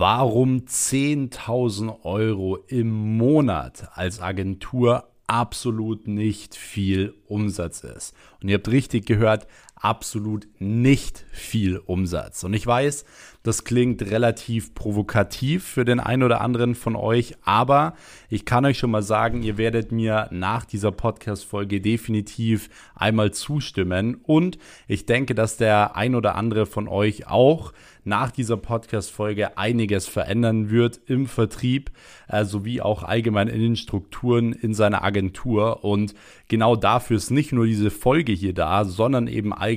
warum 10.000 Euro im Monat als Agentur absolut nicht viel Umsatz ist. Und ihr habt richtig gehört, absolut nicht viel Umsatz. Und ich weiß, das klingt relativ provokativ für den einen oder anderen von euch, aber ich kann euch schon mal sagen, ihr werdet mir nach dieser Podcast-Folge definitiv einmal zustimmen und ich denke, dass der ein oder andere von euch auch nach dieser Podcast-Folge einiges verändern wird im Vertrieb äh, sowie auch allgemein in den Strukturen in seiner Agentur. Und genau dafür ist nicht nur diese Folge hier da, sondern eben allgemein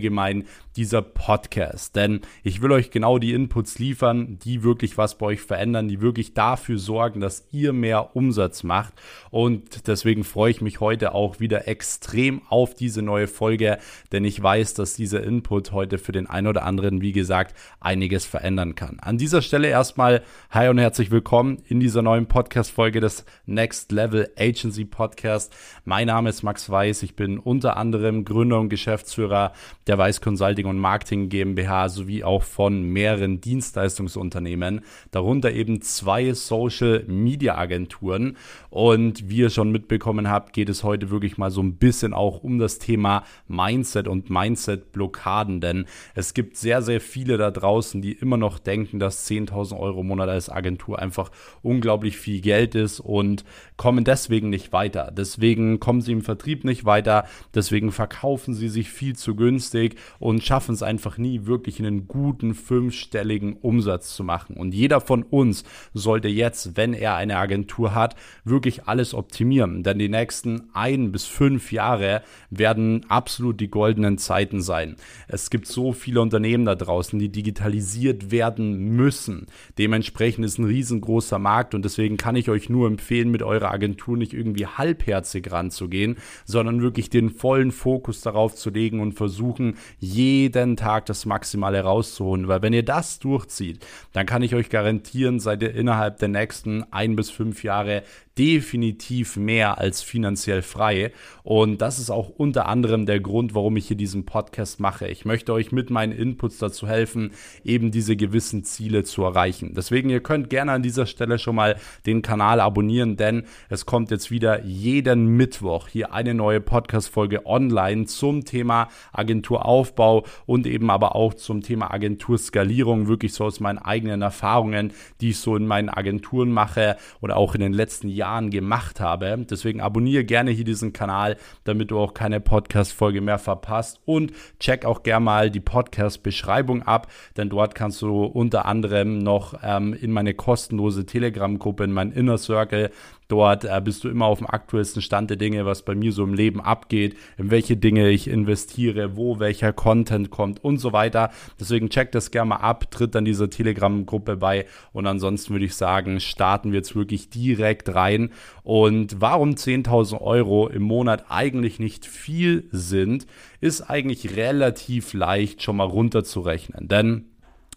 dieser Podcast. Denn ich will euch genau die Inputs liefern, die wirklich was bei euch verändern, die wirklich dafür sorgen, dass ihr mehr Umsatz macht. Und deswegen freue ich mich heute auch wieder extrem auf diese neue Folge, denn ich weiß, dass dieser Input heute für den einen oder anderen, wie gesagt, einiges verändern kann. An dieser Stelle erstmal hi und herzlich willkommen in dieser neuen Podcast-Folge des Next Level Agency Podcast. Mein Name ist Max Weiß. Ich bin unter anderem Gründer und Geschäftsführer der Weiß Consulting und Marketing GmbH sowie auch von mehreren Dienstleistungsunternehmen, darunter eben zwei Social Media Agenturen. Und wie ihr schon mitbekommen habt, geht es heute wirklich mal so ein bisschen auch um das Thema Mindset und Mindset-Blockaden, denn es gibt sehr, sehr viele da draußen, die immer noch denken, dass 10.000 Euro im Monat als Agentur einfach unglaublich viel Geld ist und kommen deswegen nicht weiter. Deswegen kommen sie im Vertrieb nicht weiter, deswegen verkaufen sie sich viel zu günstig und schaffen es einfach nie, wirklich einen guten fünfstelligen Umsatz zu machen. Und jeder von uns sollte jetzt, wenn er eine Agentur hat, wirklich alles optimieren. Denn die nächsten ein bis fünf Jahre werden absolut die goldenen Zeiten sein. Es gibt so viele Unternehmen da draußen, die digitalisiert werden müssen. Dementsprechend ist ein riesengroßer Markt und deswegen kann ich euch nur empfehlen, mit eurer Agentur nicht irgendwie halbherzig ranzugehen, sondern wirklich den vollen Fokus darauf zu legen und versuchen, je jeden Tag das Maximale rauszuholen. Weil wenn ihr das durchzieht, dann kann ich euch garantieren, seid ihr innerhalb der nächsten ein bis fünf Jahre definitiv mehr als finanziell frei. Und das ist auch unter anderem der Grund, warum ich hier diesen Podcast mache. Ich möchte euch mit meinen Inputs dazu helfen, eben diese gewissen Ziele zu erreichen. Deswegen, ihr könnt gerne an dieser Stelle schon mal den Kanal abonnieren, denn es kommt jetzt wieder jeden Mittwoch hier eine neue Podcast-Folge online zum Thema Agenturaufbau und eben aber auch zum Thema Agenturskalierung, wirklich so aus meinen eigenen Erfahrungen, die ich so in meinen Agenturen mache oder auch in den letzten Jahren Jahren gemacht habe. Deswegen abonniere gerne hier diesen Kanal, damit du auch keine Podcast-Folge mehr verpasst. Und check auch gerne mal die Podcast-Beschreibung ab, denn dort kannst du unter anderem noch ähm, in meine kostenlose Telegram-Gruppe, in mein Inner Circle, Dort äh, bist du immer auf dem aktuellsten Stand der Dinge, was bei mir so im Leben abgeht, in welche Dinge ich investiere, wo welcher Content kommt und so weiter. Deswegen check das gerne mal ab, tritt dann dieser Telegram-Gruppe bei und ansonsten würde ich sagen, starten wir jetzt wirklich direkt rein. Und warum 10.000 Euro im Monat eigentlich nicht viel sind, ist eigentlich relativ leicht schon mal runterzurechnen. Denn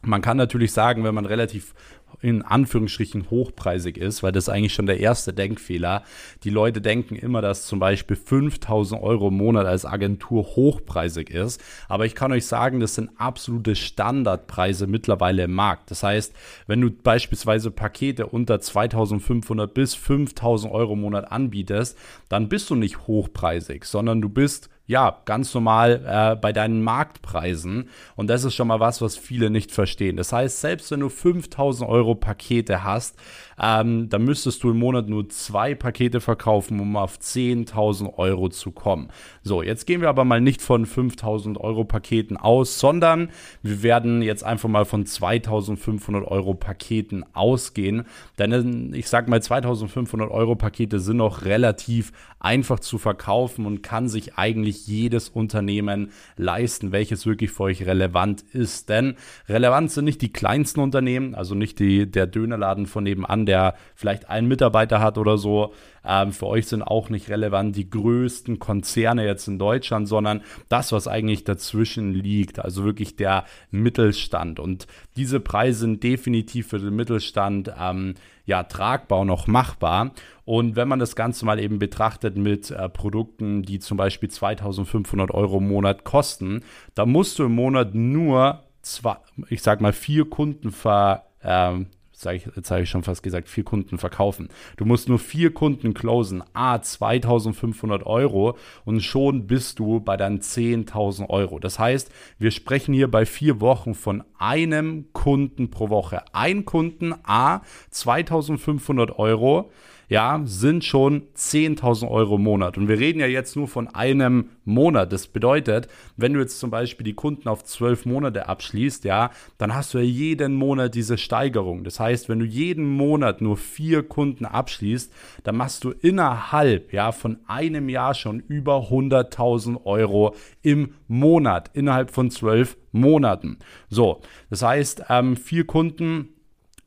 man kann natürlich sagen, wenn man relativ in Anführungsstrichen hochpreisig ist, weil das eigentlich schon der erste Denkfehler. Die Leute denken immer, dass zum Beispiel 5000 Euro im Monat als Agentur hochpreisig ist. Aber ich kann euch sagen, das sind absolute Standardpreise mittlerweile im Markt. Das heißt, wenn du beispielsweise Pakete unter 2500 bis 5000 Euro im Monat anbietest, dann bist du nicht hochpreisig, sondern du bist ja, ganz normal äh, bei deinen Marktpreisen. Und das ist schon mal was, was viele nicht verstehen. Das heißt, selbst wenn du 5000 Euro Pakete hast, ähm, dann müsstest du im Monat nur zwei Pakete verkaufen, um auf 10.000 Euro zu kommen. So, jetzt gehen wir aber mal nicht von 5.000 Euro Paketen aus, sondern wir werden jetzt einfach mal von 2.500 Euro Paketen ausgehen. Denn ich sag mal, 2.500 Euro Pakete sind noch relativ einfach zu verkaufen und kann sich eigentlich jedes Unternehmen leisten, welches wirklich für euch relevant ist. Denn relevant sind nicht die kleinsten Unternehmen, also nicht die, der Dönerladen von nebenan, der vielleicht einen Mitarbeiter hat oder so. Ähm, für euch sind auch nicht relevant die größten Konzerne jetzt in Deutschland, sondern das, was eigentlich dazwischen liegt, also wirklich der Mittelstand. Und diese Preise sind definitiv für den Mittelstand ähm, ja tragbar und auch machbar. Und wenn man das Ganze mal eben betrachtet mit äh, Produkten, die zum Beispiel 2500 Euro im Monat kosten, da musst du im Monat nur zwei, ich sag mal vier Kunden ver, ähm, ich, jetzt ich schon fast gesagt, vier Kunden verkaufen. Du musst nur vier Kunden closen, a 2500 Euro und schon bist du bei deinen 10.000 Euro. Das heißt, wir sprechen hier bei vier Wochen von einem Kunden pro Woche. Ein Kunden, a 2500 Euro ja, sind schon 10.000 Euro im Monat. Und wir reden ja jetzt nur von einem Monat. Das bedeutet, wenn du jetzt zum Beispiel die Kunden auf zwölf Monate abschließt, ja, dann hast du ja jeden Monat diese Steigerung. Das heißt, wenn du jeden Monat nur vier Kunden abschließt, dann machst du innerhalb, ja, von einem Jahr schon über 100.000 Euro im Monat, innerhalb von zwölf Monaten. So, das heißt, ähm, vier Kunden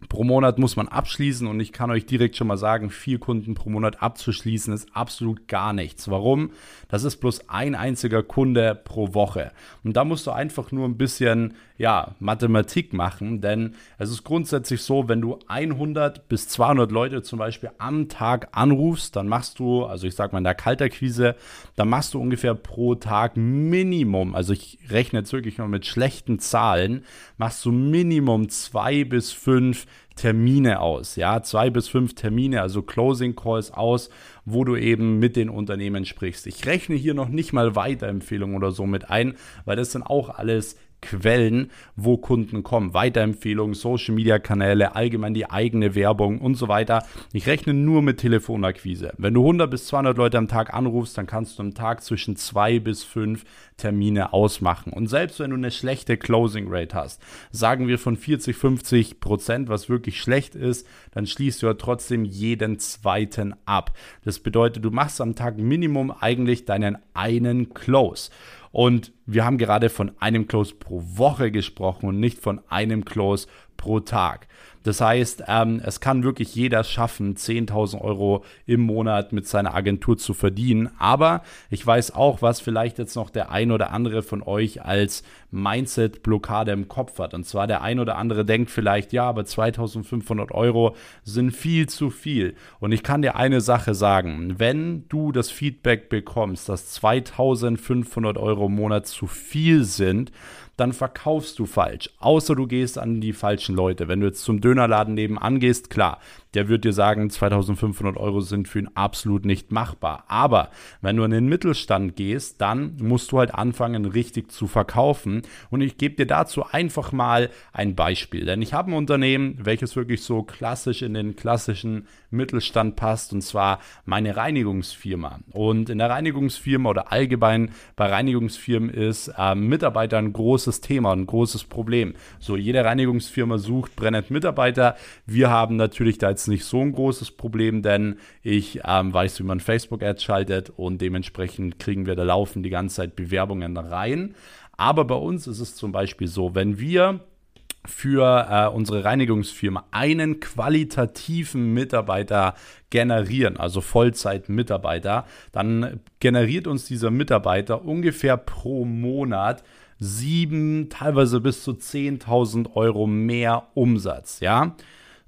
pro Monat muss man abschließen und ich kann euch direkt schon mal sagen, vier Kunden pro Monat abzuschließen ist absolut gar nichts. Warum? Das ist bloß ein einziger Kunde pro Woche. Und da musst du einfach nur ein bisschen, ja, Mathematik machen, denn es ist grundsätzlich so, wenn du 100 bis 200 Leute zum Beispiel am Tag anrufst, dann machst du, also ich sag mal in der Kalterquise, dann machst du ungefähr pro Tag Minimum, also ich rechne jetzt wirklich mal mit schlechten Zahlen, machst du Minimum zwei bis fünf Termine aus, ja, zwei bis fünf Termine, also Closing Calls aus, wo du eben mit den Unternehmen sprichst. Ich rechne hier noch nicht mal Weiterempfehlungen oder so mit ein, weil das sind auch alles Quellen, wo Kunden kommen. Weiterempfehlungen, Social Media Kanäle, allgemein die eigene Werbung und so weiter. Ich rechne nur mit Telefonakquise. Wenn du 100 bis 200 Leute am Tag anrufst, dann kannst du am Tag zwischen zwei bis fünf Termine ausmachen. Und selbst wenn du eine schlechte Closing Rate hast, sagen wir von 40, 50 Prozent, was wirklich schlecht ist, dann schließt du ja trotzdem jeden zweiten ab. Das bedeutet, du machst am Tag Minimum eigentlich deinen einen Close. Und wir haben gerade von einem Close pro Woche gesprochen und nicht von einem Close pro Tag. Das heißt, ähm, es kann wirklich jeder schaffen, 10.000 Euro im Monat mit seiner Agentur zu verdienen. Aber ich weiß auch, was vielleicht jetzt noch der ein oder andere von euch als Mindset-Blockade im Kopf hat. Und zwar der ein oder andere denkt vielleicht, ja, aber 2.500 Euro sind viel zu viel. Und ich kann dir eine Sache sagen, wenn du das Feedback bekommst, dass 2.500 Euro im Monat zu viel sind, dann verkaufst du falsch. Außer du gehst an die falschen Leute. Wenn du jetzt zum Dönerladen nebenan gehst, klar, der wird dir sagen, 2500 Euro sind für ihn absolut nicht machbar. Aber wenn du in den Mittelstand gehst, dann musst du halt anfangen, richtig zu verkaufen. Und ich gebe dir dazu einfach mal ein Beispiel. Denn ich habe ein Unternehmen, welches wirklich so klassisch in den klassischen Mittelstand passt, und zwar meine Reinigungsfirma. Und in der Reinigungsfirma oder allgemein bei Reinigungsfirmen ist äh, Mitarbeiter ein großes Thema, ein großes Problem. So, jede Reinigungsfirma sucht brennend Mitarbeiter. Wir haben natürlich da jetzt nicht so ein großes Problem, denn ich ähm, weiß, wie man Facebook-Ads schaltet und dementsprechend kriegen wir da laufen die ganze Zeit Bewerbungen rein. Aber bei uns ist es zum Beispiel so, wenn wir für äh, unsere Reinigungsfirma einen qualitativen Mitarbeiter generieren, also Vollzeit-Mitarbeiter, dann generiert uns dieser Mitarbeiter ungefähr pro Monat sieben, teilweise bis zu 10.000 Euro mehr Umsatz, ja.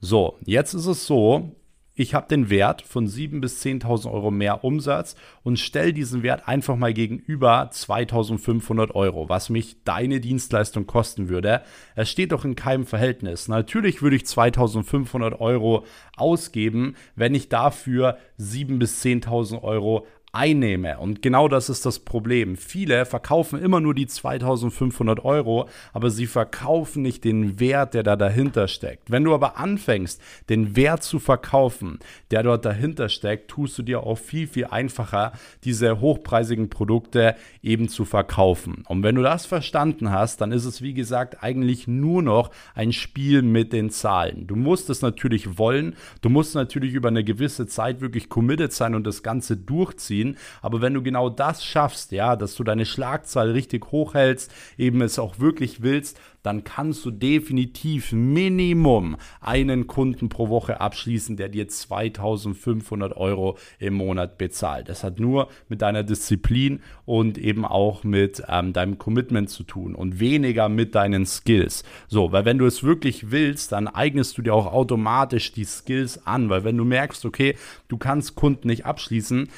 So, jetzt ist es so, ich habe den Wert von 7.000 bis 10.000 Euro mehr Umsatz und stelle diesen Wert einfach mal gegenüber 2.500 Euro, was mich deine Dienstleistung kosten würde. Es steht doch in keinem Verhältnis. Natürlich würde ich 2.500 Euro ausgeben, wenn ich dafür 7.000 bis 10.000 Euro einnehme. Und genau das ist das Problem. Viele verkaufen immer nur die 2500 Euro, aber sie verkaufen nicht den Wert, der da dahinter steckt. Wenn du aber anfängst, den Wert zu verkaufen, der dort dahinter steckt, tust du dir auch viel, viel einfacher, diese hochpreisigen Produkte eben zu verkaufen. Und wenn du das verstanden hast, dann ist es, wie gesagt, eigentlich nur noch ein Spiel mit den Zahlen. Du musst es natürlich wollen, du musst natürlich über eine gewisse Zeit wirklich committed sein und das Ganze durchziehen ziehen. Aber wenn du genau das schaffst, ja, dass du deine Schlagzahl richtig hochhältst, eben es auch wirklich willst, dann kannst du definitiv Minimum einen Kunden pro Woche abschließen, der dir 2500 Euro im Monat bezahlt. Das hat nur mit deiner Disziplin und eben auch mit ähm, deinem Commitment zu tun und weniger mit deinen Skills. So, weil wenn du es wirklich willst, dann eignest du dir auch automatisch die Skills an, weil wenn du merkst, okay, du kannst Kunden nicht abschließen,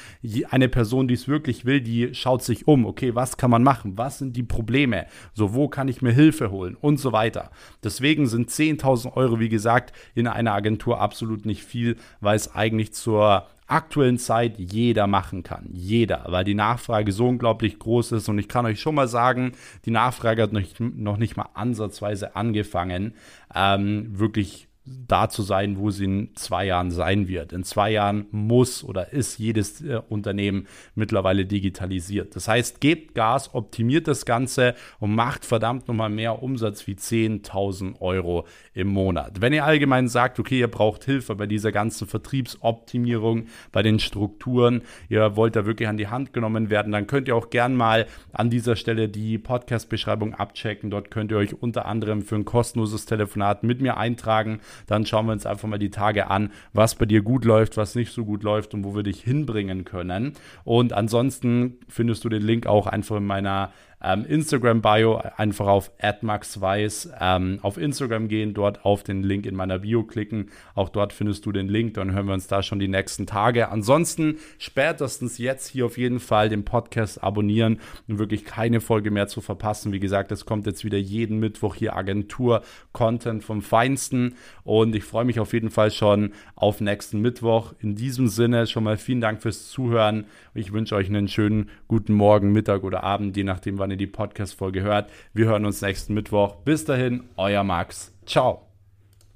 eine Person, die es wirklich will, die schaut sich um, okay, was kann man machen? Was sind die Probleme? So, wo kann ich mir Hilfe holen? Wollen und so weiter. Deswegen sind 10.000 Euro, wie gesagt, in einer Agentur absolut nicht viel, weil es eigentlich zur aktuellen Zeit jeder machen kann. Jeder, weil die Nachfrage so unglaublich groß ist. Und ich kann euch schon mal sagen, die Nachfrage hat noch nicht, noch nicht mal ansatzweise angefangen, ähm, wirklich da zu sein, wo sie in zwei Jahren sein wird. In zwei Jahren muss oder ist jedes äh, Unternehmen mittlerweile digitalisiert. Das heißt, gebt Gas, optimiert das Ganze und macht verdammt nochmal mehr Umsatz wie 10.000 Euro im Monat. Wenn ihr allgemein sagt, okay, ihr braucht Hilfe bei dieser ganzen Vertriebsoptimierung, bei den Strukturen, ihr wollt da wirklich an die Hand genommen werden, dann könnt ihr auch gern mal an dieser Stelle die Podcast-Beschreibung abchecken. Dort könnt ihr euch unter anderem für ein kostenloses Telefonat mit mir eintragen dann schauen wir uns einfach mal die Tage an, was bei dir gut läuft, was nicht so gut läuft und wo wir dich hinbringen können. Und ansonsten findest du den Link auch einfach in meiner ähm, Instagram-Bio einfach auf @maxweiss ähm, auf Instagram gehen, dort auf den Link in meiner Bio klicken. Auch dort findest du den Link, dann hören wir uns da schon die nächsten Tage. Ansonsten spätestens jetzt hier auf jeden Fall den Podcast abonnieren und wirklich keine Folge mehr zu verpassen. Wie gesagt, es kommt jetzt wieder jeden Mittwoch hier Agentur-Content vom Feinsten und ich freue mich auf jeden Fall schon auf nächsten Mittwoch. In diesem Sinne schon mal vielen Dank fürs Zuhören. Ich wünsche euch einen schönen guten Morgen, Mittag oder Abend, je nachdem, wann ihr die Podcast-Folge hört. Wir hören uns nächsten Mittwoch. Bis dahin, euer Max. Ciao.